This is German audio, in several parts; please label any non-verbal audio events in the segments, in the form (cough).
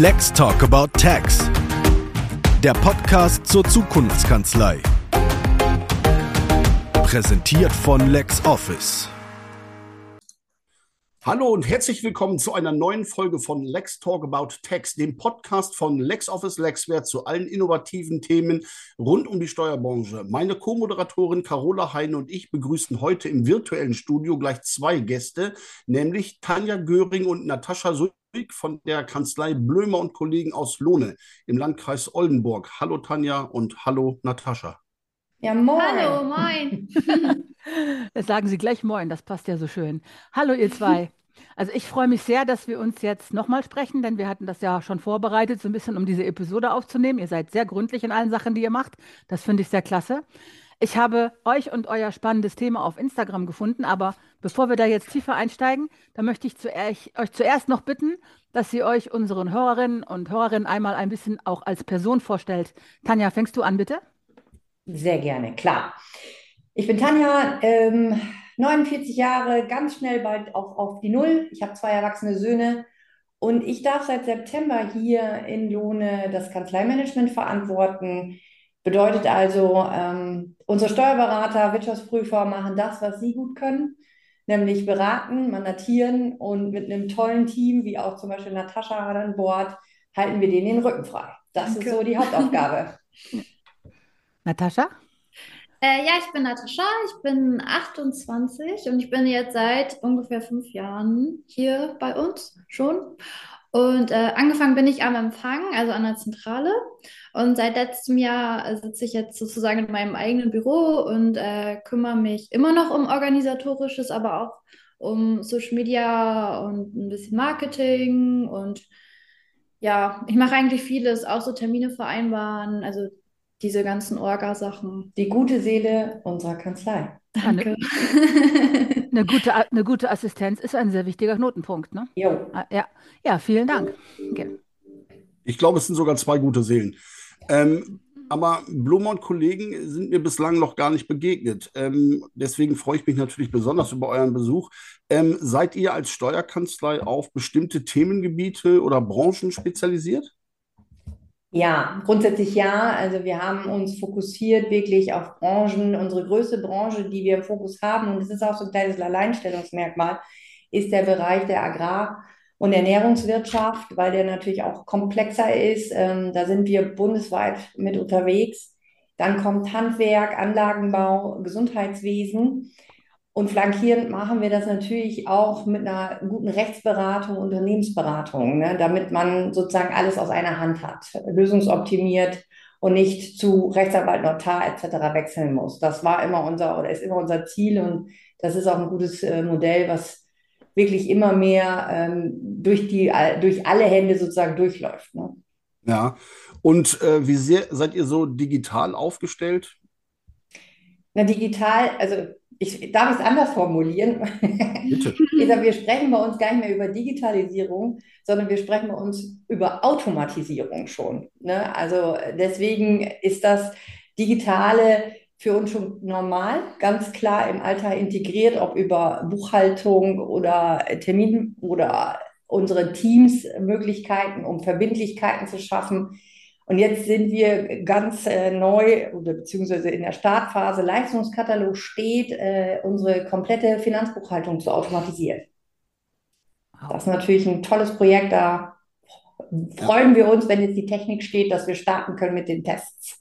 Let's Talk About Tax. Der Podcast zur Zukunftskanzlei. Präsentiert von LexOffice. Hallo und herzlich willkommen zu einer neuen Folge von Lex Talk About Tax, dem Podcast von LexOffice LexWert zu allen innovativen Themen rund um die Steuerbranche. Meine Co-Moderatorin Carola Heine und ich begrüßen heute im virtuellen Studio gleich zwei Gäste, nämlich Tanja Göring und Natascha von der Kanzlei Blömer und Kollegen aus Lohne im Landkreis Oldenburg. Hallo Tanja und hallo Natascha. Ja, moin. Hallo, moin. (laughs) Das sagen Sie gleich moin, das passt ja so schön. Hallo, ihr zwei. Also ich freue mich sehr, dass wir uns jetzt nochmal sprechen, denn wir hatten das ja schon vorbereitet, so ein bisschen, um diese Episode aufzunehmen. Ihr seid sehr gründlich in allen Sachen, die ihr macht. Das finde ich sehr klasse. Ich habe euch und euer spannendes Thema auf Instagram gefunden, aber bevor wir da jetzt tiefer einsteigen, da möchte ich euch zuerst noch bitten, dass ihr euch unseren Hörerinnen und Hörerinnen einmal ein bisschen auch als Person vorstellt. Tanja, fängst du an, bitte? Sehr gerne, klar. Ich bin Tanja, ähm, 49 Jahre, ganz schnell bald auch auf die Null. Ich habe zwei erwachsene Söhne und ich darf seit September hier in Lohne das Kanzleimanagement verantworten. Bedeutet also, ähm, unsere Steuerberater, Wirtschaftsprüfer machen das, was sie gut können, nämlich beraten, mandatieren und mit einem tollen Team, wie auch zum Beispiel Natascha an Bord, halten wir denen den Rücken frei. Das Danke. ist so die Hauptaufgabe. (laughs) Natascha? Äh, ja, ich bin Natascha, ich bin 28 und ich bin jetzt seit ungefähr fünf Jahren hier bei uns schon. Und äh, angefangen bin ich am Empfang, also an der Zentrale. Und seit letztem Jahr sitze ich jetzt sozusagen in meinem eigenen Büro und äh, kümmere mich immer noch um organisatorisches, aber auch um Social Media und ein bisschen Marketing. Und ja, ich mache eigentlich vieles, auch so Termine vereinbaren, also diese ganzen Orga-Sachen. Die gute Seele unserer Kanzlei. Danke. (laughs) Eine, gute, eine gute Assistenz ist ein sehr wichtiger Knotenpunkt, ne? Jo. Ah, ja. ja, vielen Dank. Okay. Ich glaube, es sind sogar zwei gute Seelen. Ähm, aber Blume und Kollegen sind mir bislang noch gar nicht begegnet. Ähm, deswegen freue ich mich natürlich besonders über euren Besuch. Ähm, seid ihr als Steuerkanzlei auf bestimmte Themengebiete oder Branchen spezialisiert? Ja, grundsätzlich ja. Also wir haben uns fokussiert wirklich auf Branchen. Unsere größte Branche, die wir im Fokus haben, und das ist auch so ein kleines Alleinstellungsmerkmal, ist der Bereich der Agrar- und Ernährungswirtschaft, weil der natürlich auch komplexer ist. Ähm, da sind wir bundesweit mit unterwegs. Dann kommt Handwerk, Anlagenbau, Gesundheitswesen. Und flankierend machen wir das natürlich auch mit einer guten Rechtsberatung, Unternehmensberatung, ne, damit man sozusagen alles aus einer Hand hat, lösungsoptimiert und nicht zu Rechtsanwalt, Notar etc. wechseln muss. Das war immer unser oder ist immer unser Ziel und das ist auch ein gutes äh, Modell, was wirklich immer mehr ähm, durch, die, durch alle Hände sozusagen durchläuft. Ne? Ja, und äh, wie sehr seid ihr so digital aufgestellt? Na, digital, also ich darf es anders formulieren. Bitte. (laughs) wir sprechen bei uns gar nicht mehr über Digitalisierung, sondern wir sprechen bei uns über Automatisierung schon. Ne? Also deswegen ist das Digitale für uns schon normal, ganz klar im Alltag integriert, ob über Buchhaltung oder Termin oder unsere Teams Möglichkeiten, um Verbindlichkeiten zu schaffen und jetzt sind wir ganz äh, neu oder beziehungsweise in der Startphase. Leistungskatalog steht, äh, unsere komplette Finanzbuchhaltung zu automatisieren. Das ist natürlich ein tolles Projekt. Da freuen wir uns, wenn jetzt die Technik steht, dass wir starten können mit den Tests.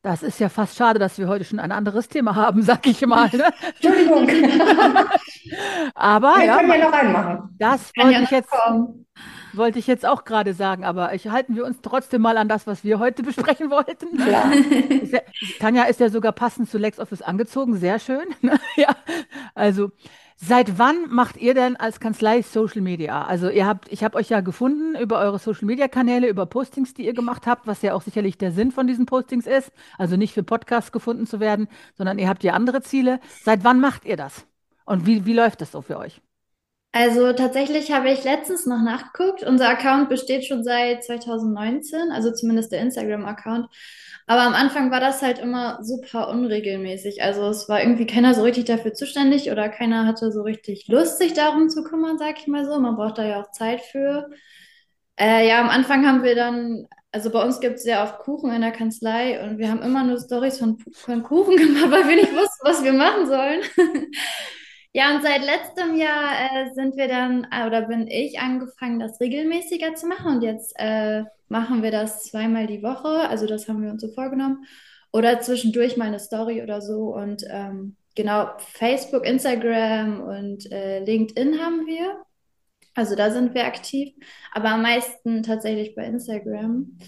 Das ist ja fast schade, dass wir heute schon ein anderes Thema haben, sag ich mal. Ne? Entschuldigung. (laughs) Aber wir ja, können ja noch einen machen. Das wollte ich jetzt. Kommen wollte ich jetzt auch gerade sagen, aber ich, halten wir uns trotzdem mal an das, was wir heute (laughs) besprechen wollten. Klar. (laughs) Ja, Tanja ist ja sogar passend zu LexOffice angezogen, sehr schön. (laughs) ja, also seit wann macht ihr denn als Kanzlei Social Media? Also ihr habt, ich habe euch ja gefunden über eure Social Media Kanäle, über Postings, die ihr gemacht habt, was ja auch sicherlich der Sinn von diesen Postings ist. Also nicht für Podcasts gefunden zu werden, sondern ihr habt ja andere Ziele. Seit wann macht ihr das? Und wie, wie läuft das so für euch? Also tatsächlich habe ich letztens noch nachgeguckt. Unser Account besteht schon seit 2019, also zumindest der Instagram-Account. Aber am Anfang war das halt immer super unregelmäßig. Also es war irgendwie keiner so richtig dafür zuständig oder keiner hatte so richtig Lust, sich darum zu kümmern, sag ich mal so. Man braucht da ja auch Zeit für. Äh, ja, am Anfang haben wir dann, also bei uns gibt es sehr oft Kuchen in der Kanzlei und wir haben immer nur Stories von, von Kuchen (laughs) gemacht, weil wir nicht wussten, was wir machen sollen. (laughs) Ja, und seit letztem Jahr äh, sind wir dann, äh, oder bin ich angefangen, das regelmäßiger zu machen. Und jetzt äh, machen wir das zweimal die Woche. Also das haben wir uns so vorgenommen. Oder zwischendurch mal eine Story oder so. Und ähm, genau, Facebook, Instagram und äh, LinkedIn haben wir. Also da sind wir aktiv. Aber am meisten tatsächlich bei Instagram.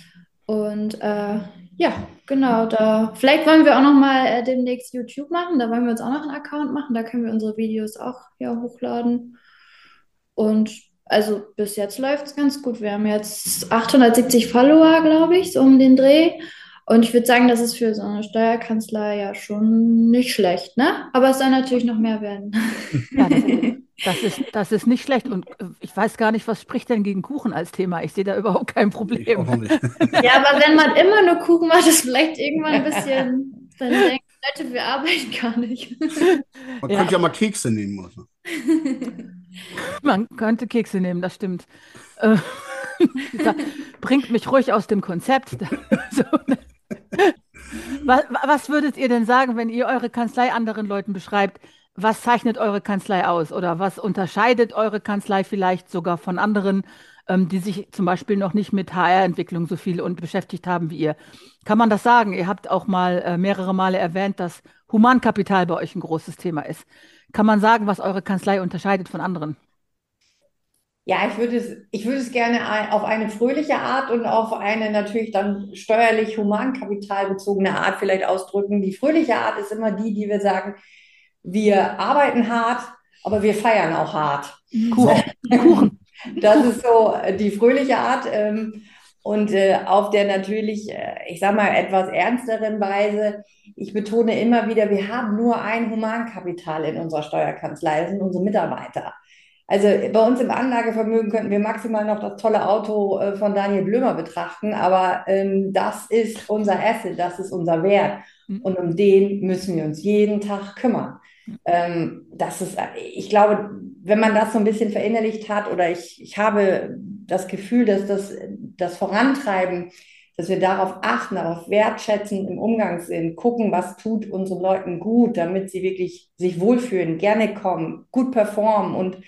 Und äh, ja, genau, da vielleicht wollen wir auch noch mal äh, demnächst YouTube machen. Da wollen wir uns auch noch einen Account machen. Da können wir unsere Videos auch ja, hochladen. Und also bis jetzt läuft es ganz gut. Wir haben jetzt 870 Follower, glaube ich, so um den Dreh. Und ich würde sagen, das ist für so eine Steuerkanzlei ja schon nicht schlecht, ne? Aber es soll natürlich noch mehr werden. Ja, das, (laughs) das, ist, das ist nicht schlecht. Und äh, ich weiß gar nicht, was spricht denn gegen Kuchen als Thema? Ich sehe da überhaupt kein Problem. (laughs) Ja, aber wenn man immer nur Kuchen macht, ist vielleicht irgendwann ein bisschen, dann (laughs) denken Leute, wir arbeiten gar nicht. Man ja. könnte ja mal Kekse nehmen. Also. Man könnte Kekse nehmen, das stimmt. Äh, bringt mich ruhig aus dem Konzept. so, ne? Was, was würdet ihr denn sagen, wenn ihr eure Kanzlei anderen Leuten beschreibt? Was zeichnet eure Kanzlei aus oder was unterscheidet eure Kanzlei vielleicht sogar von anderen, ähm, die sich zum Beispiel noch nicht mit HR-Entwicklung so viel und beschäftigt haben wie ihr? Kann man das sagen? Ihr habt auch mal äh, mehrere Male erwähnt, dass Humankapital bei euch ein großes Thema ist. Kann man sagen, was eure Kanzlei unterscheidet von anderen? Ja, ich würde es, ich würde es gerne auf eine fröhliche Art und auf eine natürlich dann steuerlich humankapitalbezogene Art vielleicht ausdrücken. Die fröhliche Art ist immer die, die wir sagen, wir arbeiten hart, aber wir feiern auch hart. Kuchen. (laughs) Das ist so die fröhliche Art. Ähm, und äh, auf der natürlich, äh, ich sag mal, etwas ernsteren Weise, ich betone immer wieder, wir haben nur ein Humankapital in unserer Steuerkanzlei, das sind unsere Mitarbeiter. Also bei uns im Anlagevermögen könnten wir maximal noch das tolle Auto äh, von Daniel Blömer betrachten, aber ähm, das ist unser Asset, das ist unser Wert mhm. und um den müssen wir uns jeden Tag kümmern. Ähm, das ist, ich glaube, wenn man das so ein bisschen verinnerlicht hat oder ich, ich habe das Gefühl, dass das, das Vorantreiben, dass wir darauf achten, darauf wertschätzen im Umgangssinn, gucken, was tut unseren Leuten gut, damit sie wirklich sich wohlfühlen, gerne kommen, gut performen und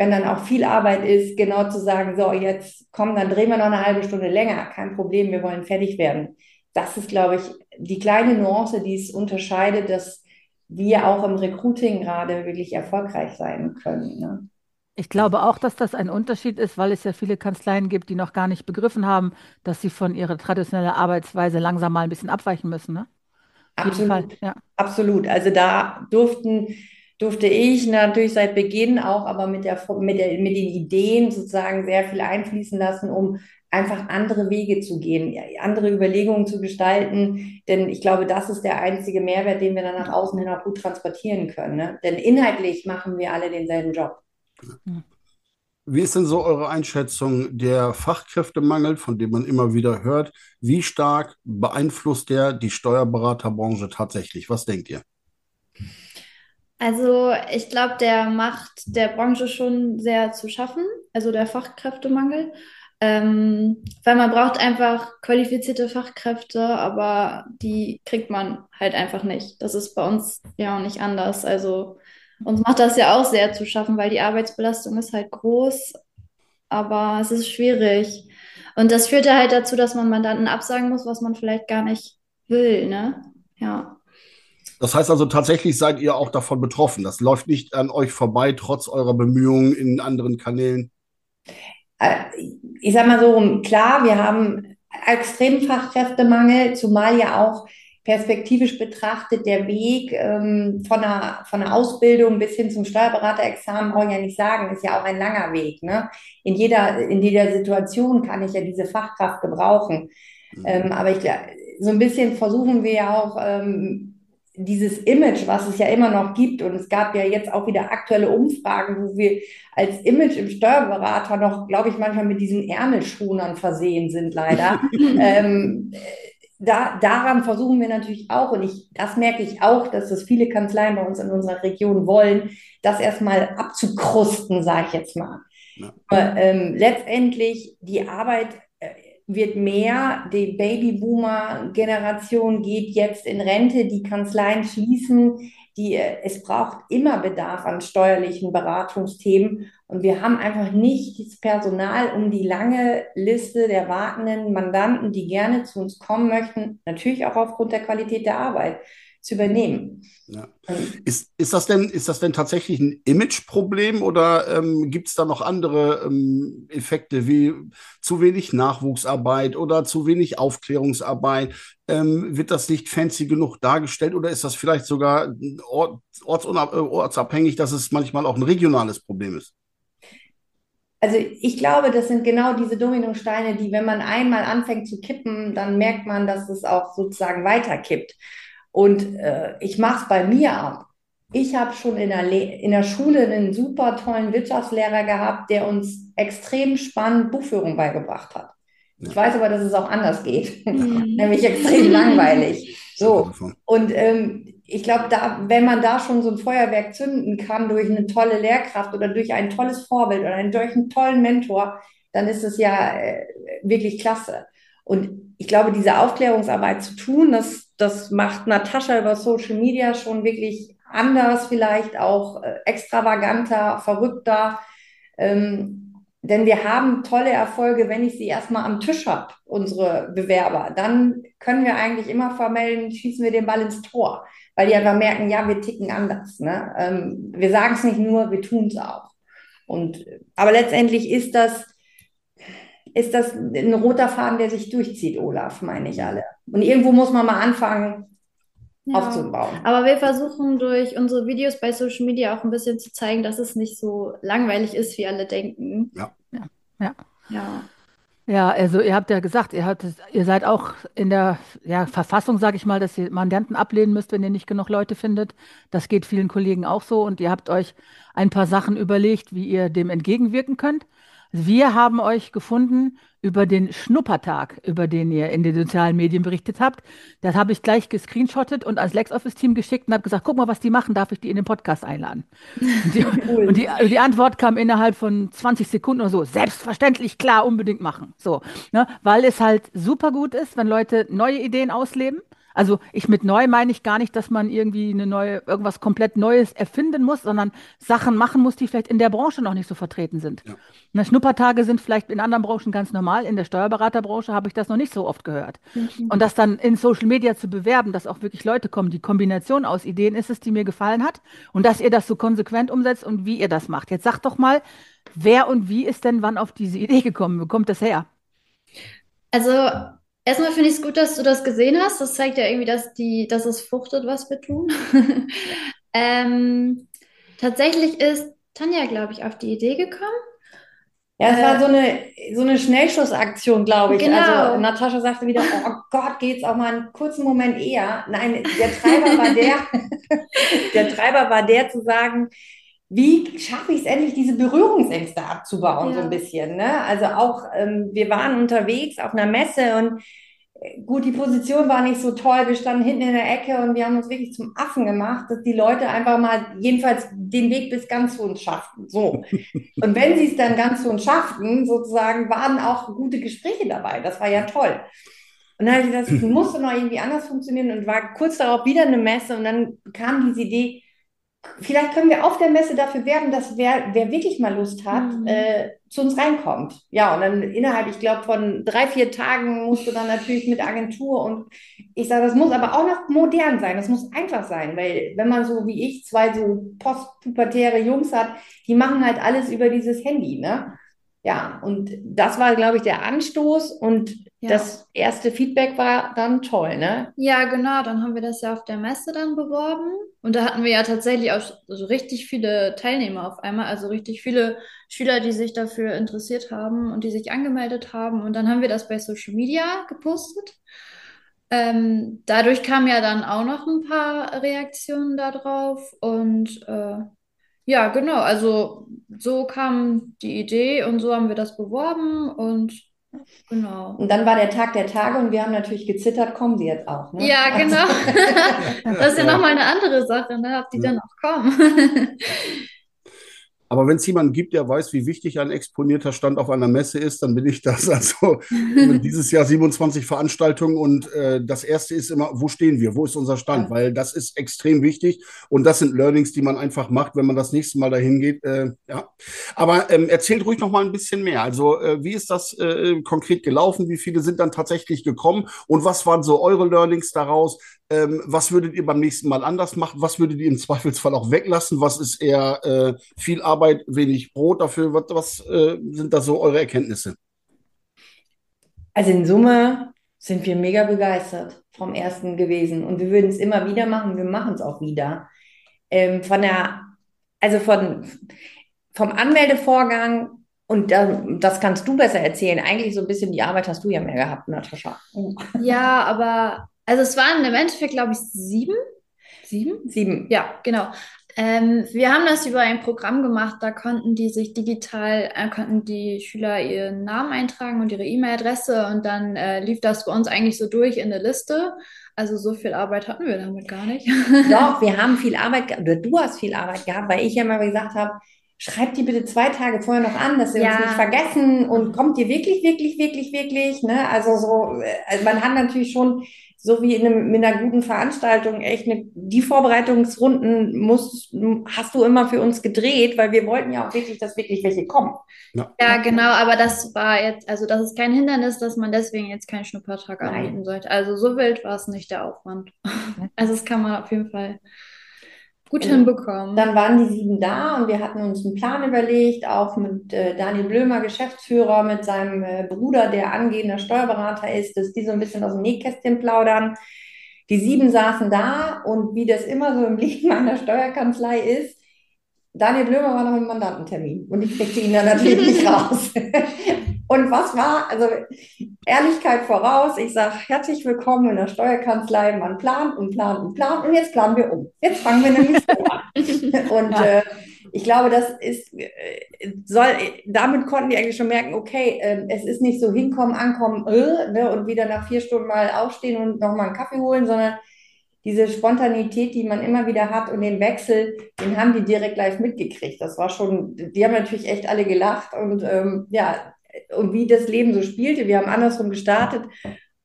wenn dann auch viel Arbeit ist, genau zu sagen, so, jetzt komm, dann drehen wir noch eine halbe Stunde länger, kein Problem, wir wollen fertig werden. Das ist, glaube ich, die kleine Nuance, die es unterscheidet, dass wir auch im Recruiting gerade wirklich erfolgreich sein können. Ne? Ich glaube auch, dass das ein Unterschied ist, weil es ja viele Kanzleien gibt, die noch gar nicht begriffen haben, dass sie von ihrer traditionellen Arbeitsweise langsam mal ein bisschen abweichen müssen. Ne? Absolut. Ja. Absolut. Also da durften durfte ich natürlich seit Beginn auch aber mit, der, mit, der, mit den Ideen sozusagen sehr viel einfließen lassen, um einfach andere Wege zu gehen, andere Überlegungen zu gestalten. Denn ich glaube, das ist der einzige Mehrwert, den wir dann nach außen hin auch gut transportieren können. Ne? Denn inhaltlich machen wir alle denselben Job. Wie ist denn so eure Einschätzung der Fachkräftemangel, von dem man immer wieder hört? Wie stark beeinflusst der die Steuerberaterbranche tatsächlich? Was denkt ihr? Also ich glaube, der macht der Branche schon sehr zu schaffen, also der Fachkräftemangel. Ähm, weil man braucht einfach qualifizierte Fachkräfte, aber die kriegt man halt einfach nicht. Das ist bei uns ja auch nicht anders. Also uns macht das ja auch sehr zu schaffen, weil die Arbeitsbelastung ist halt groß, aber es ist schwierig. Und das führt ja halt dazu, dass man Mandanten absagen muss, was man vielleicht gar nicht will, ne? Ja. Das heißt also, tatsächlich seid ihr auch davon betroffen. Das läuft nicht an euch vorbei, trotz eurer Bemühungen in anderen Kanälen. Äh, ich sag mal so, klar, wir haben extremen Fachkräftemangel, zumal ja auch perspektivisch betrachtet der Weg ähm, von, einer, von einer Ausbildung bis hin zum Steuerberaterexamen, brauche ich ja nicht sagen, ist ja auch ein langer Weg. Ne? In, jeder, in jeder Situation kann ich ja diese Fachkraft gebrauchen. Mhm. Ähm, aber ich, so ein bisschen versuchen wir ja auch, ähm, dieses Image, was es ja immer noch gibt, und es gab ja jetzt auch wieder aktuelle Umfragen, wo wir als Image im Steuerberater noch, glaube ich, manchmal mit diesen Ärmelschonern versehen sind, leider. (laughs) ähm, da, daran versuchen wir natürlich auch, und ich, das merke ich auch, dass das viele Kanzleien bei uns in unserer Region wollen, das erstmal abzukrusten, sage ich jetzt mal. Ja. Aber, ähm, letztendlich die Arbeit wird mehr, die Babyboomer-Generation geht jetzt in Rente, die Kanzleien schließen, die, äh, es braucht immer Bedarf an steuerlichen Beratungsthemen und wir haben einfach nicht das Personal, um die lange Liste der wartenden Mandanten, die gerne zu uns kommen möchten, natürlich auch aufgrund der Qualität der Arbeit, zu übernehmen. Ja. Ist, ist, das denn, ist das denn tatsächlich ein Imageproblem oder ähm, gibt es da noch andere ähm, Effekte wie zu wenig Nachwuchsarbeit oder zu wenig Aufklärungsarbeit? Ähm, wird das nicht fancy genug dargestellt oder ist das vielleicht sogar ort, ortsabhängig, dass es manchmal auch ein regionales Problem ist? Also ich glaube, das sind genau diese Dominosteine, die, wenn man einmal anfängt zu kippen, dann merkt man, dass es auch sozusagen weiterkippt. Und äh, ich mache es bei mir ab. Ich habe schon in der, in der Schule einen super tollen Wirtschaftslehrer gehabt, der uns extrem spannend Buchführung beigebracht hat. Ich weiß aber, dass es auch anders geht, mhm. (laughs) nämlich extrem langweilig. So. Und ähm, ich glaube, da, wenn man da schon so ein Feuerwerk zünden kann durch eine tolle Lehrkraft oder durch ein tolles Vorbild oder durch einen tollen Mentor, dann ist es ja äh, wirklich klasse. Und ich glaube, diese Aufklärungsarbeit zu tun, das, das macht Natascha über Social Media schon wirklich anders, vielleicht auch äh, extravaganter, verrückter. Ähm, denn wir haben tolle Erfolge, wenn ich sie erstmal am Tisch habe, unsere Bewerber. Dann können wir eigentlich immer vermelden, schießen wir den Ball ins Tor, weil die einfach merken, ja, wir ticken anders. Ne? Ähm, wir sagen es nicht nur, wir tun es auch. Und, aber letztendlich ist das, ist das ein roter Faden, der sich durchzieht, Olaf, meine ich alle. Und irgendwo muss man mal anfangen, ja. aufzubauen. Aber wir versuchen durch unsere Videos bei Social Media auch ein bisschen zu zeigen, dass es nicht so langweilig ist, wie alle denken. Ja. Ja. Ja. ja. Ja, also ihr habt ja gesagt, ihr, habt, ihr seid auch in der ja, Verfassung, sage ich mal, dass ihr Mandanten ablehnen müsst, wenn ihr nicht genug Leute findet. Das geht vielen Kollegen auch so und ihr habt euch ein paar Sachen überlegt, wie ihr dem entgegenwirken könnt. Wir haben euch gefunden über den Schnuppertag, über den ihr in den sozialen Medien berichtet habt. Das habe ich gleich gescreenshottet und ans LexOffice-Team geschickt und habe gesagt, guck mal, was die machen, darf ich die in den Podcast einladen? Und, die, cool. (laughs) und die, die, Antwort kam innerhalb von 20 Sekunden oder so, selbstverständlich, klar, unbedingt machen. So, ne? Weil es halt super gut ist, wenn Leute neue Ideen ausleben also ich mit neu meine ich gar nicht, dass man irgendwie eine neue, irgendwas komplett Neues erfinden muss, sondern Sachen machen muss, die vielleicht in der Branche noch nicht so vertreten sind. Ja. Na, Schnuppertage sind vielleicht in anderen Branchen ganz normal. In der Steuerberaterbranche habe ich das noch nicht so oft gehört. Mhm. Und das dann in Social Media zu bewerben, dass auch wirklich Leute kommen, die Kombination aus Ideen ist es, die mir gefallen hat. Und dass ihr das so konsequent umsetzt und wie ihr das macht. Jetzt sagt doch mal, wer und wie ist denn wann auf diese Idee gekommen? Wo kommt das her? Also Erstmal finde ich es gut, dass du das gesehen hast. Das zeigt ja irgendwie, dass, die, dass es fruchtet, was wir tun. (laughs) ähm, tatsächlich ist Tanja, glaube ich, auf die Idee gekommen. Ja, es äh, war so eine, so eine Schnellschussaktion, glaube ich. Genau. Also Natascha sagte wieder, oh Gott, geht's auch mal einen kurzen Moment eher. Nein, der Treiber war der, (laughs) (laughs) der Treiber war der zu sagen, wie schaffe ich es endlich, diese Berührungsängste abzubauen, ja. so ein bisschen. Ne? Also auch, ähm, wir waren unterwegs auf einer Messe und äh, gut, die Position war nicht so toll. Wir standen hinten in der Ecke und wir haben uns wirklich zum Affen gemacht, dass die Leute einfach mal jedenfalls den Weg bis ganz zu uns schafften. So. (laughs) Und wenn sie es dann ganz zu uns schafften, sozusagen, waren auch gute Gespräche dabei. Das war ja toll. Und dann habe ich gesagt, das (laughs) musste noch irgendwie anders funktionieren und war kurz darauf wieder eine Messe und dann kam diese Idee, vielleicht können wir auf der Messe dafür werben, dass wer, wer wirklich mal Lust hat, mhm. äh, zu uns reinkommt. Ja, und dann innerhalb, ich glaube, von drei, vier Tagen musst du dann natürlich mit Agentur und ich sage, das muss aber auch noch modern sein, das muss einfach sein, weil wenn man so wie ich zwei so postpubertäre Jungs hat, die machen halt alles über dieses Handy, ne? Ja, und das war, glaube ich, der Anstoß und ja. das erste Feedback war dann toll, ne? Ja, genau, dann haben wir das ja auf der Messe dann beworben und da hatten wir ja tatsächlich auch so richtig viele Teilnehmer auf einmal, also richtig viele Schüler, die sich dafür interessiert haben und die sich angemeldet haben und dann haben wir das bei Social Media gepostet. Ähm, dadurch kamen ja dann auch noch ein paar Reaktionen darauf und äh, ja, genau. Also so kam die Idee und so haben wir das beworben und genau. Und dann war der Tag der Tage und wir haben natürlich gezittert, kommen sie jetzt auch. Ne? Ja, genau. (laughs) das ist ja, ja. nochmal eine andere Sache, ne? ob die ja. dann auch kommen. Aber wenn es jemanden gibt, der weiß, wie wichtig ein exponierter Stand auf einer Messe ist, dann bin ich das. (laughs) Also (laughs) dieses Jahr 27 Veranstaltungen und äh, das erste ist immer, wo stehen wir? Wo ist unser Stand? Weil das ist extrem wichtig und das sind Learnings, die man einfach macht, wenn man das nächste Mal dahin geht. Äh, ja. Aber ähm, erzählt ruhig noch mal ein bisschen mehr. Also äh, wie ist das äh, konkret gelaufen? Wie viele sind dann tatsächlich gekommen und was waren so eure Learnings daraus? Ähm, was würdet ihr beim nächsten Mal anders machen? Was würdet ihr im Zweifelsfall auch weglassen? Was ist eher äh, viel Arbeit, wenig Brot dafür? Was, was äh, sind da so eure Erkenntnisse? Also in Summe sind wir mega begeistert vom ersten gewesen und wir würden es immer wieder machen. Wir machen es auch wieder. Ähm, von der, also von, vom Anmeldevorgang und das kannst du besser erzählen. Eigentlich so ein bisschen die Arbeit hast du ja mehr gehabt, Natascha. Ja, aber also es waren im Endeffekt, glaube ich, sieben. Sieben? Sieben. Ja, genau. Ähm, wir haben das über ein Programm gemacht, da konnten die sich digital, äh, konnten die Schüler ihren Namen eintragen und ihre E-Mail-Adresse und dann äh, lief das bei uns eigentlich so durch in der Liste. Also so viel Arbeit hatten wir damit gar nicht. (laughs) Doch, wir haben viel Arbeit gehabt, oder du hast viel Arbeit gehabt, weil ich ja mal gesagt habe, schreibt die bitte zwei Tage vorher noch an, dass sie ja. uns nicht vergessen und kommt ihr wirklich, wirklich, wirklich, wirklich, ne? Also so, also man hat natürlich schon so wie in, einem, in einer guten Veranstaltung echt eine, die Vorbereitungsrunden musst, hast du immer für uns gedreht, weil wir wollten ja auch wirklich, dass wirklich welche kommen. Ja. ja, genau, aber das war jetzt, also das ist kein Hindernis, dass man deswegen jetzt keinen Schnuppertag anbieten sollte. Also so wild war es nicht der Aufwand. (laughs) Also das kann man auf jeden Fall gut also, hinbekommen. Dann waren die sieben da und wir hatten uns einen Plan überlegt, auch mit äh, Daniel Blömer, Geschäftsführer, mit seinem äh, Bruder, der angehender Steuerberater ist, dass die so ein bisschen aus dem Nähkästchen plaudern. Die sieben saßen da und wie das immer so im (laughs) Leben einer Steuerkanzlei ist, Daniel Blömer war noch im Mandantentermin und ich kriegte ihn dann natürlich (laughs) nicht raus. Und was war, also Ehrlichkeit voraus, ich sage herzlich willkommen in der Steuerkanzlei, man plant und plant und plant und jetzt planen wir um. Jetzt fangen wir nämlich so an. (laughs) Und ja. äh, ich glaube, das ist, äh, soll, damit konnten die eigentlich schon merken, okay, äh, es ist nicht so hinkommen, ankommen äh, ne, und wieder nach vier Stunden mal aufstehen und nochmal einen Kaffee holen, sondern diese Spontanität, die man immer wieder hat und den Wechsel, den haben die direkt live mitgekriegt. Das war schon, die haben natürlich echt alle gelacht und ähm, ja, und wie das Leben so spielte. Wir haben andersrum gestartet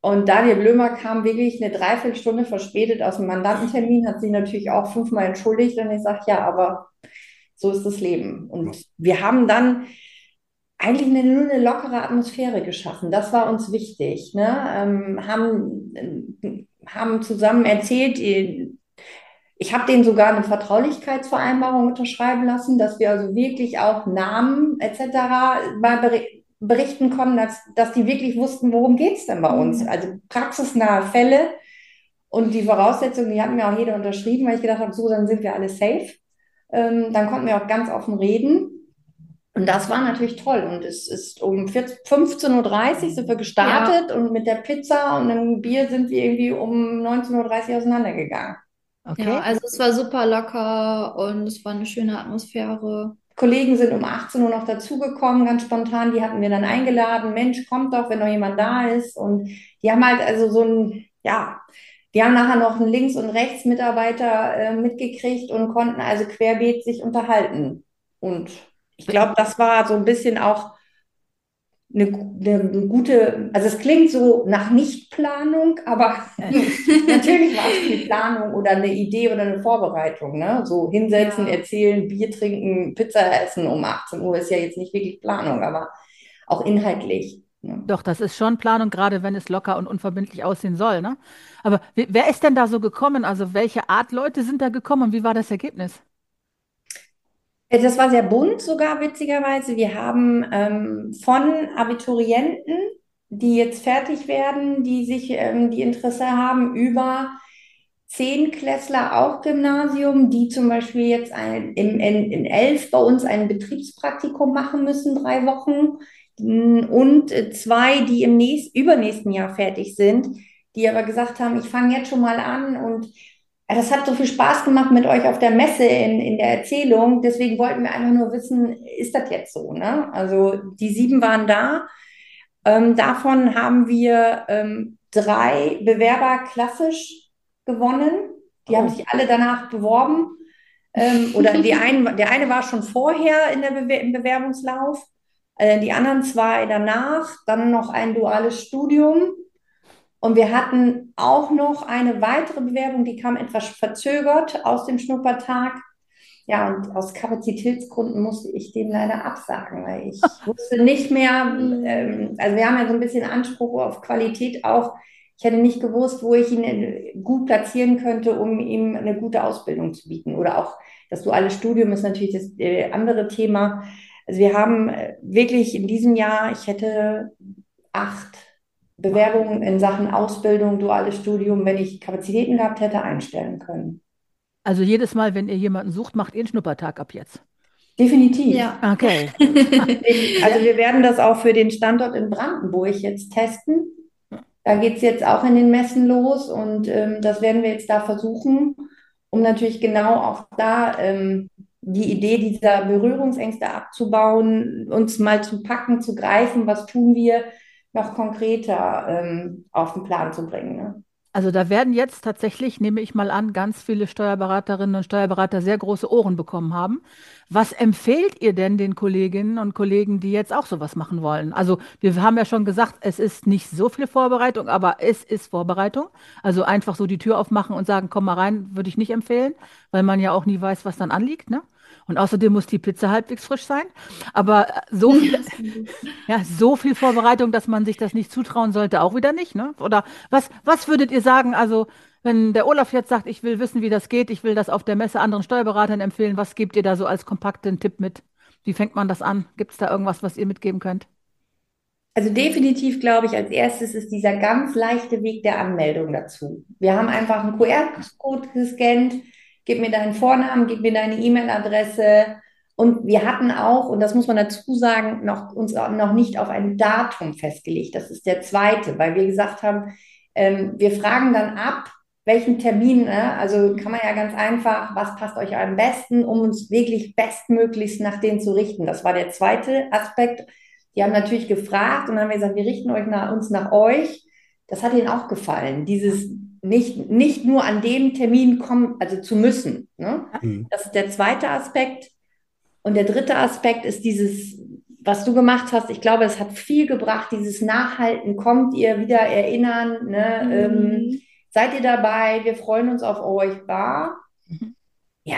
und Daniel Blömer kam wirklich eine Dreiviertelstunde verspätet aus dem Mandantentermin, hat sich natürlich auch fünfmal entschuldigt und ich sage, ja, aber so ist das Leben. Und wir haben dann eigentlich eine, nur eine lockere Atmosphäre geschaffen. Das war uns wichtig. Ne? Ähm, haben, haben zusammen erzählt, ich habe denen sogar eine Vertraulichkeitsvereinbarung unterschreiben lassen, dass wir also wirklich auch Namen etc. mal berichten konnten, dass, dass die wirklich wussten, worum geht es denn bei uns. Mhm. Also praxisnahe Fälle. Und die Voraussetzungen, die hatten mir auch jeder unterschrieben, weil ich gedacht habe, so, dann sind wir alle safe. Ähm, dann konnten wir auch ganz offen reden. Und das war natürlich toll. Und es ist um 15.30 Uhr sind wir gestartet ja. und mit der Pizza und einem Bier sind wir irgendwie um 19.30 Uhr auseinandergegangen. Okay. Ja, also es war super locker und es war eine schöne Atmosphäre. Kollegen sind um 18 Uhr noch dazugekommen, ganz spontan. Die hatten wir dann eingeladen. Mensch, kommt doch, wenn noch jemand da ist. Und die haben halt also so ein, ja, die haben nachher noch einen Links- und Rechtsmitarbeiter äh, mitgekriegt und konnten also querbeet sich unterhalten. Und ich glaube, das war so ein bisschen auch eine, eine, gute, also es klingt so nach Nichtplanung, aber (laughs) natürlich war es eine Planung oder eine Idee oder eine Vorbereitung. Ne? So hinsetzen, ja. erzählen, Bier trinken, Pizza essen um 18 Uhr ist ja jetzt nicht wirklich Planung, aber auch inhaltlich. Ne? Doch, das ist schon Planung, gerade wenn es locker und unverbindlich aussehen soll. Ne? Aber wer ist denn da so gekommen? Also welche Art Leute sind da gekommen und wie war das Ergebnis? Äh, das war sehr bunt sogar, witzigerweise. Wir haben ähm, von Abiturienten, die jetzt fertig werden, die sich, ähm, die Interesse haben, über Zehnklässler auch Gymnasium, die zum Beispiel jetzt ein, in, in, in elf bei uns ein Betriebspraktikum machen müssen, drei Wochen. Und äh, zwei, die im nächsten, übernächsten Jahr fertig sind, die aber gesagt haben, ich fange jetzt schon mal an und das hat so viel Spaß gemacht mit euch auf der Messe in, in der Erzählung. Deswegen wollten wir einfach nur wissen, ist das jetzt so? Ne? Also die sieben waren da. Ähm, davon haben wir ähm, drei Bewerber klassisch gewonnen. Die oh. haben sich alle danach beworben. Ähm, oder die (laughs) einen, der eine war schon vorher in der Bewer im Bewerbungslauf, äh, die anderen zwei danach, dann noch ein duales Studium. Und wir hatten auch noch eine weitere Bewerbung, die kam etwas verzögert aus dem Schnuppertag. Ja, und aus Kapazitätsgründen musste ich dem leider absagen, weil ich (laughs) wusste nicht mehr, ähm, also wir haben ja so ein bisschen Anspruch auf Qualität auch. Ich hätte nicht gewusst, wo ich ihn gut platzieren könnte, um ihm eine gute Ausbildung zu bieten. Oder auch das duale Studium ist natürlich das äh, andere Thema. Also wir haben äh, wirklich in diesem Jahr, ich hätte acht Bewerbungen in Sachen Ausbildung, duales Studium, wenn ich Kapazitäten gehabt hätte, einstellen können. Also jedes Mal, wenn ihr jemanden sucht, macht ihr einen Schnuppertag ab jetzt. Definitiv. Ja. Okay. (laughs) Also wir werden das auch für den Standort in Brandenburg jetzt testen. Da geht es jetzt auch in den Messen los und ähm, das werden wir jetzt da versuchen, um natürlich genau auch da ähm, die Idee dieser Berührungsängste abzubauen, uns mal zu packen, zu greifen, was tun wir, noch konkreter ähm, auf den Plan zu bringen. Ne? Also da werden jetzt tatsächlich, nehme ich mal an, ganz viele Steuerberaterinnen und Steuerberater sehr große Ohren bekommen haben. Was empfehlt ihr denn den Kolleginnen und Kollegen, die jetzt auch sowas machen wollen? Also wir haben ja schon gesagt, es ist nicht so viel Vorbereitung, aber es ist Vorbereitung. Also einfach so die Tür aufmachen und sagen, komm mal rein, würde ich nicht empfehlen, weil man ja auch nie weiß, was dann anliegt, ne? Und außerdem muss die Pizza halbwegs frisch sein. Aber so viel, (laughs) ja, so viel Vorbereitung, dass man sich das nicht zutrauen sollte, auch wieder nicht. Ne? Oder was, was würdet ihr sagen? Also, wenn der Olaf jetzt sagt, ich will wissen, wie das geht, ich will das auf der Messe anderen Steuerberatern empfehlen, was gebt ihr da so als kompakten Tipp mit? Wie fängt man das an? Gibt es da irgendwas, was ihr mitgeben könnt? Also definitiv glaube ich, als erstes ist dieser ganz leichte Weg der Anmeldung dazu. Wir haben einfach einen QR-Code gescannt, gib mir deinen Vornamen, gib mir deine E-Mail-Adresse. Und wir hatten auch, und das muss man dazu sagen, noch, uns noch nicht auf ein Datum festgelegt. Das ist der zweite, weil wir gesagt haben, ähm, wir fragen dann ab, welchen Termin, ne? also kann man ja ganz einfach, was passt euch am besten, um uns wirklich bestmöglichst nach denen zu richten. Das war der zweite Aspekt. Die haben natürlich gefragt und dann haben wir gesagt, wir richten euch nach, uns nach euch. Das hat ihnen auch gefallen. Dieses, nicht, nicht nur an dem Termin kommen, also zu müssen. Ne? Mhm. Das ist der zweite Aspekt. Und der dritte Aspekt ist dieses, was du gemacht hast. Ich glaube, es hat viel gebracht, dieses Nachhalten. Kommt ihr wieder erinnern? Ne? Mhm. Ähm, seid ihr dabei? Wir freuen uns auf euch. Bar. Ja,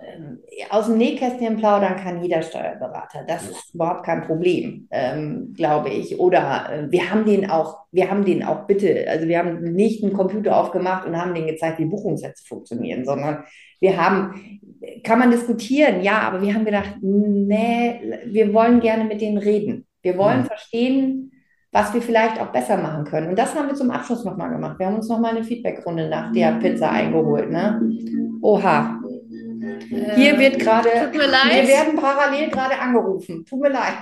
ähm, aus dem Nähkästchen plaudern kann jeder Steuerberater. Das ist überhaupt kein Problem, ähm, glaube ich. Oder äh, wir haben den auch, wir haben den auch bitte, also wir haben nicht einen Computer aufgemacht und haben den gezeigt, wie Buchungssätze funktionieren, sondern wir haben, kann man diskutieren, ja, aber wir haben gedacht, nee, wir wollen gerne mit denen reden. Wir wollen mhm. verstehen, was wir vielleicht auch besser machen können. Und das haben wir zum Abschluss nochmal gemacht. Wir haben uns nochmal eine Feedbackrunde nach der Pizza eingeholt. Ne? Oha, hier äh, wird gerade, wir werden parallel gerade angerufen. Tut mir leid.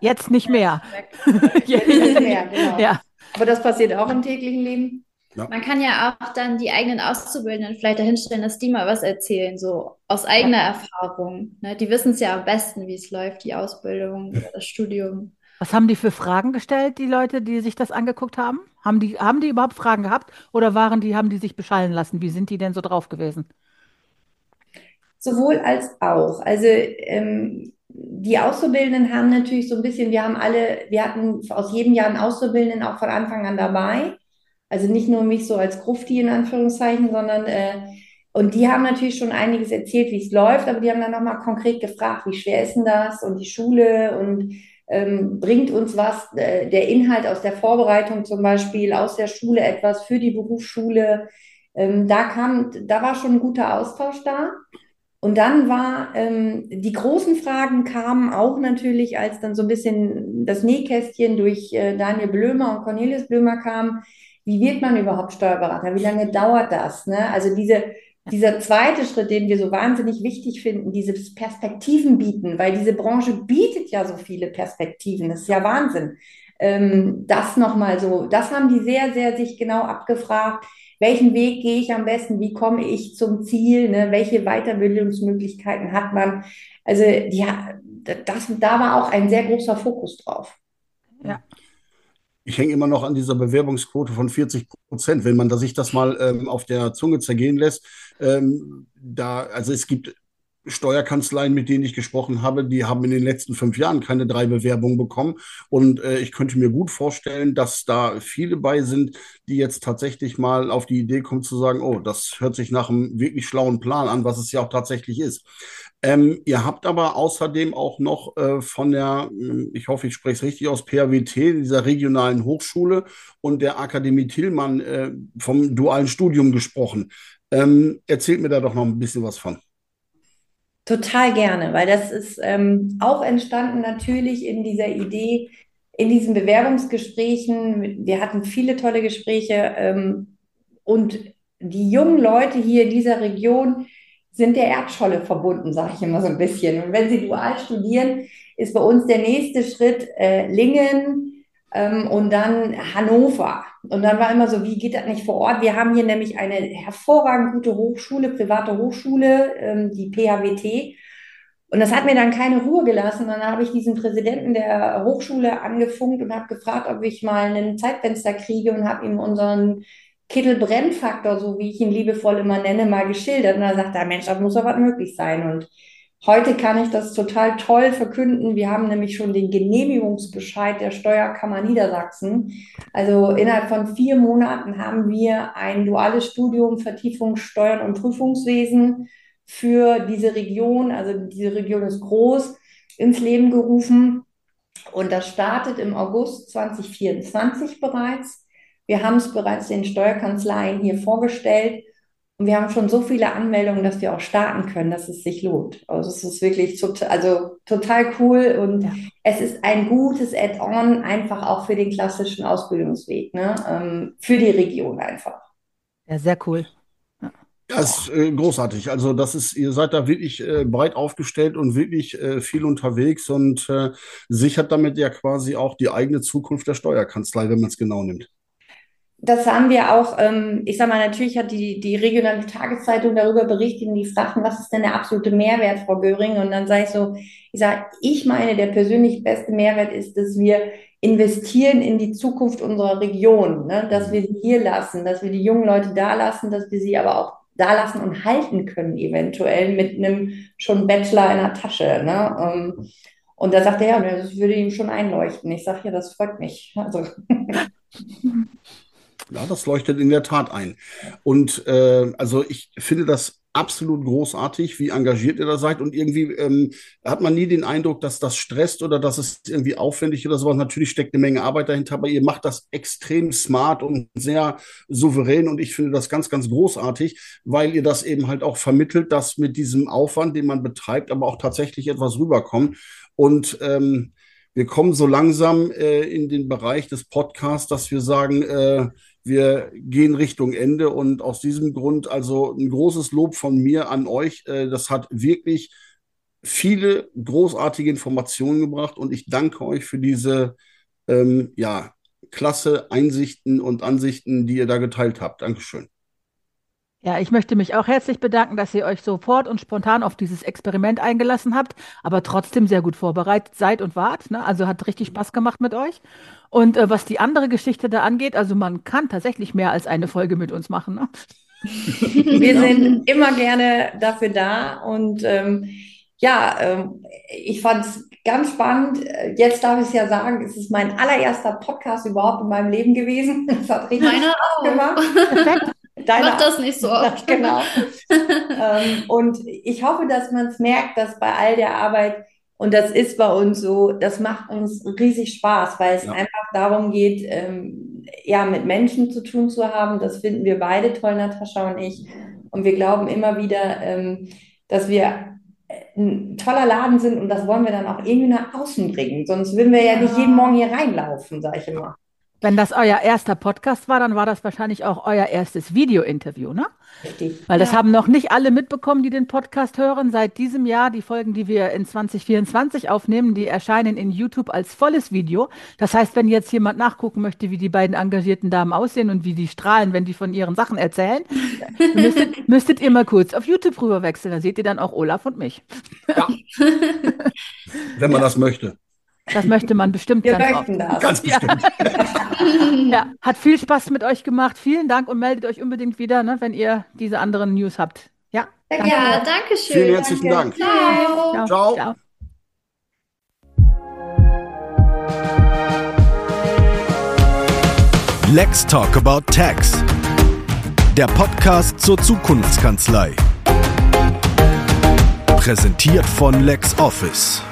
Jetzt nicht mehr. (laughs) Jetzt nicht mehr, genau. Ja. Aber das passiert auch im täglichen Leben. Ja. Man kann ja auch dann die eigenen Auszubildenden vielleicht dahinstellen, dass die mal was erzählen, so aus eigener ja. Erfahrung. Ne? Die wissen es ja am besten, wie es läuft, die Ausbildung das Studium. Was haben die für Fragen gestellt, die Leute, die sich das angeguckt haben? Haben die, haben die überhaupt Fragen gehabt oder waren die, haben die sich beschallen lassen? Wie sind die denn so drauf gewesen? Sowohl als auch. Also ähm, die Auszubildenden haben natürlich so ein bisschen, wir haben alle, wir hatten aus jedem Jahr einen Auszubildenden auch von Anfang an dabei. Also nicht nur mich so als Grufti in Anführungszeichen, sondern äh, und die haben natürlich schon einiges erzählt, wie es läuft, aber die haben dann nochmal konkret gefragt, wie schwer ist denn das und die Schule und ähm, bringt uns was, äh, der Inhalt aus der Vorbereitung zum Beispiel, aus der Schule etwas für die Berufsschule. Ähm, da kam, da war schon ein guter Austausch da. Und dann war, ähm, die großen Fragen kamen auch natürlich, als dann so ein bisschen das Nähkästchen durch äh, Daniel Blömer und Cornelius Blömer kam. Wie wird man überhaupt Steuerberater? Wie lange dauert das? Ne? Also diese, dieser zweite Schritt, den wir so wahnsinnig wichtig finden, dieses Perspektiven bieten, weil diese Branche bietet ja so viele Perspektiven. Das ist ja Wahnsinn. Ähm, das nochmal so, das haben die sehr, sehr sich genau abgefragt welchen Weg gehe ich am besten, wie komme ich zum Ziel, ne? welche Weiterbildungsmöglichkeiten hat man. Also ja, das, da war auch ein sehr großer Fokus drauf. Ja. Ich hänge immer noch an dieser Bewerbungsquote von 40 Prozent. Wenn man sich das mal ähm, auf der Zunge zergehen lässt, ähm, da, also es gibt Steuerkanzleien, mit denen ich gesprochen habe, die haben in den letzten fünf Jahren keine drei Bewerbungen bekommen. Und äh, ich könnte mir gut vorstellen, dass da viele bei sind, die jetzt tatsächlich mal auf die Idee kommen zu sagen, oh, das hört sich nach einem wirklich schlauen Plan an, was es ja auch tatsächlich ist. Ähm, ihr habt aber außerdem auch noch äh, von der, hm, ich hoffe, ich spreche es richtig aus, PAWT, dieser regionalen Hochschule und der Akademie Tillmann äh, vom dualen Studium gesprochen. Ähm, erzählt mir da doch noch ein bisschen was von. Total gerne, weil das ist ähm, auch entstanden natürlich in dieser Idee, in diesen Bewerbungsgesprächen. Wir hatten viele tolle Gespräche ähm, und die jungen Leute hier in dieser Region sind der Erdscholle verbunden, sage ich immer so ein bisschen. Und wenn sie dual studieren, ist bei uns der nächste Schritt äh, Lingen und dann Hannover. Und dann war immer so, wie geht das nicht vor Ort? Wir haben hier nämlich eine hervorragend gute Hochschule, private Hochschule, ähm, die PHWT. Und das hat mir dann keine Ruhe gelassen. Dann habe ich diesen Präsidenten der Hochschule angefunkt und habe gefragt, ob ich mal ein Zeitfenster kriege und habe ihm unseren Kittelbrennfaktor, so wie ich ihn liebevoll immer nenne, mal geschildert. Und dann sagt er, Mensch, da muss doch was möglich sein. Und heute kann ich das total toll verkünden. Wir haben nämlich schon den Genehmigungsbescheid der Steuerkammer Niedersachsen. Also innerhalb von vier Monaten haben wir ein duales Studium Vertiefung Steuern und Prüfungswesen für diese Region, also diese Region ist groß, ins Leben gerufen. Und das startet im August 2024 bereits. Wir haben es bereits den Steuerkanzleien hier vorgestellt und wir haben schon so viele Anmeldungen, dass wir auch starten können, dass es sich lohnt. Also es ist wirklich total, also total cool und ja. es ist ein gutes Add-on einfach auch für den klassischen Ausbildungsweg, ne? Ähm, für die Region einfach. Ja, sehr cool. Ja, ist äh, großartig. Also das ist, ihr seid da wirklich äh, breit aufgestellt und wirklich äh, viel unterwegs und äh, sichert damit ja quasi auch die eigene Zukunft der Steuerkanzlei, wenn man es genau nimmt das haben wir auch, ähm, ich sag mal, natürlich hat die, die regionale Tageszeitung darüber berichtet und die fragten, was ist denn der absolute Mehrwert, Frau Göring? Und dann sage ich so, ich sage, ich meine, der persönlich beste Mehrwert ist, dass wir investieren in die Zukunft unserer Region, ne? dass wir sie hier lassen, dass wir die jungen Leute da lassen, dass wir sie aber auch da lassen und halten können, eventuell mit einem schon Bachelor in der Tasche. Ne? Ähm, und da sagt er, ja, das würde ihm schon einleuchten. Ich sage, ja, das freut mich. Also. (laughs) Ja, das leuchtet in der Tat ein. Und äh, also ich finde das absolut großartig, wie engagiert ihr da seid. Und irgendwie ähm, hat man nie den Eindruck, dass das stresst oder dass es irgendwie aufwendig oder sowas. Natürlich steckt eine Menge Arbeit dahinter, aber ihr macht das extrem smart und sehr souverän. Und ich finde das ganz, ganz großartig, weil ihr das eben halt auch vermittelt, dass mit diesem Aufwand, den man betreibt, aber auch tatsächlich etwas rüberkommt. Und ähm, wir kommen so langsam äh, in den Bereich des Podcasts, dass wir sagen, äh, wir gehen Richtung Ende und aus diesem Grund also ein großes Lob von mir an euch. Äh, das hat wirklich viele großartige Informationen gebracht und ich danke euch für diese ähm, ja, klasse Einsichten und Ansichten, die ihr da geteilt habt. Dankeschön. Ja, ich möchte mich auch herzlich bedanken, dass ihr euch sofort und spontan auf dieses Experiment eingelassen habt, aber trotzdem sehr gut vorbereitet seid und wart. Ne? Also hat richtig Spaß gemacht mit euch. Und äh, was die andere Geschichte da angeht, also man kann tatsächlich mehr als eine Folge mit uns machen. Ne? (laughs) Wir sind immer gerne dafür da und ähm, ja, ähm, ich fand es ganz spannend. Jetzt darf ich es ja sagen, es ist mein allererster Podcast überhaupt in meinem Leben gewesen. (laughs) Das hat richtig Meine Spaß gemacht. (laughs) Deine Mach das nicht so (laughs) oft. genau. (laughs) ähm, und ich hoffe, dass man es merkt, dass bei all der Arbeit, und das ist bei uns so, das macht uns riesig Spaß, weil es ja. einfach darum geht, ähm, ja, mit Menschen zu tun zu haben. Das finden wir beide toll, Natascha und ich. Und wir glauben immer wieder, ähm, dass wir ein toller Laden sind und das wollen wir dann auch irgendwie nach außen bringen. Sonst würden wir ja, ja nicht jeden Morgen hier reinlaufen, sage ich immer. Wenn das euer erster Podcast war, dann war das wahrscheinlich auch euer erstes Video-Interview, ne? Richtig. Weil das ja. haben noch nicht alle mitbekommen, die den Podcast hören. Seit diesem Jahr, die Folgen, die wir in 2024 aufnehmen, die erscheinen in YouTube als volles Video. Das heißt, wenn jetzt jemand nachgucken möchte, wie die beiden engagierten Damen aussehen und wie die strahlen, wenn die von ihren Sachen erzählen, (laughs) müsstet, müsstet ihr mal kurz auf YouTube rüberwechseln. Da seht ihr dann auch Olaf und mich. Ja. (laughs) wenn man ja. das möchte. Das möchte man bestimmt Wir ganz oft. Das. Ganz bestimmt. (laughs) ja. Hat viel Spaß mit euch gemacht. Vielen Dank und meldet euch unbedingt wieder, ne, wenn ihr diese anderen News habt. Ja, danke. Ja, danke schön. Vielen herzlichen danke. Dank. Ciao. Ciao. Ciao. Ciao. Let's Talk About Tax. Der Podcast zur Zukunftskanzlei. Präsentiert von LexOffice.